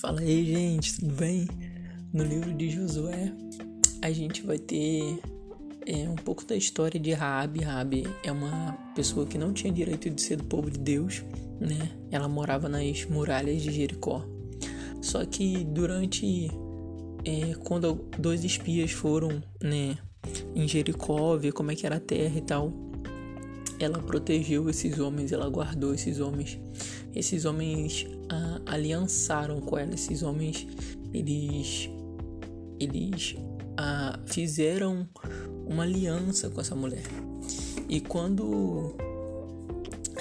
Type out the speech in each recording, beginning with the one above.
Fala aí, gente, tudo bem? No livro de Josué, a gente vai ter é, um pouco da história de Raabe. Raabe é uma pessoa que não tinha direito de ser do povo de Deus, né? Ela morava nas muralhas de Jericó. Só que durante é, quando dois espias foram, né, em Jericó ver como é que era a terra e tal, ela protegeu esses homens, ela guardou esses homens. Esses homens ah, aliançaram com ela, esses homens eles eles ah, fizeram uma aliança com essa mulher. E quando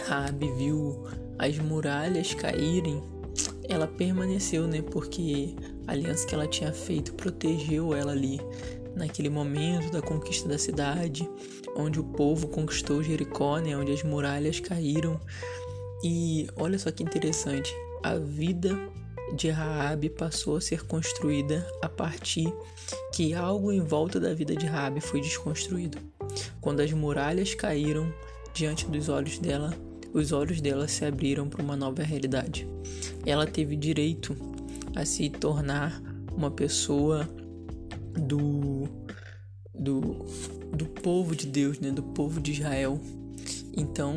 Rabi viu as muralhas caírem, ela permaneceu, né? Porque a aliança que ela tinha feito protegeu ela ali naquele momento da conquista da cidade, onde o povo conquistou Jericó, né, onde as muralhas caíram. E olha só que interessante, a vida de Raabe passou a ser construída a partir que algo em volta da vida de Raabe foi desconstruído. Quando as muralhas caíram diante dos olhos dela, os olhos dela se abriram para uma nova realidade. Ela teve direito a se tornar uma pessoa do, do, do povo de Deus, né? do povo de Israel. Então,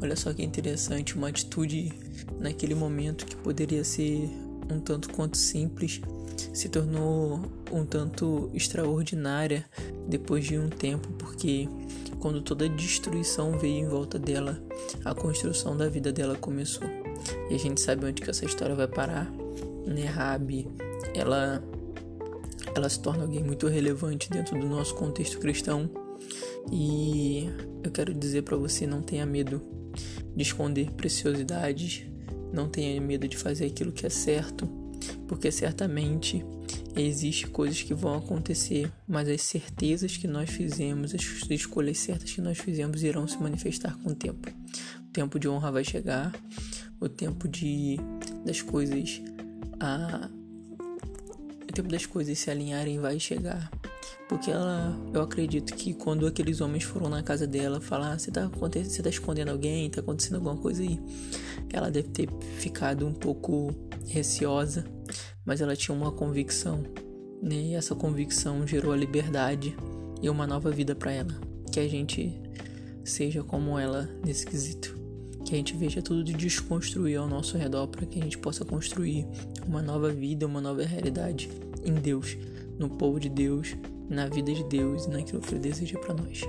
olha só que interessante, uma atitude naquele momento que poderia ser um tanto quanto simples se tornou um tanto extraordinária depois de um tempo, porque quando toda a destruição veio em volta dela, a construção da vida dela começou. E a gente sabe onde que essa história vai parar, né? Rabi, ela ela se torna alguém muito relevante dentro do nosso contexto cristão. E eu quero dizer para você, não tenha medo de esconder preciosidades, não tenha medo de fazer aquilo que é certo, porque certamente existe coisas que vão acontecer, mas as certezas que nós fizemos, as escolhas certas que nós fizemos irão se manifestar com o tempo. O tempo de honra vai chegar, o tempo de das coisas a tempo das coisas se alinharem vai chegar. Porque ela, eu acredito que quando aqueles homens foram na casa dela falar, ah, você tá, você tá escondendo alguém, tá acontecendo alguma coisa aí, ela deve ter ficado um pouco receosa, mas ela tinha uma convicção, né? E essa convicção gerou a liberdade e uma nova vida para ela. Que a gente seja como ela nesse quesito. Que a gente veja tudo de desconstruir ao nosso redor para que a gente possa construir uma nova vida, uma nova realidade em Deus, no povo de Deus, na vida de Deus e naquilo que Ele deseja para nós.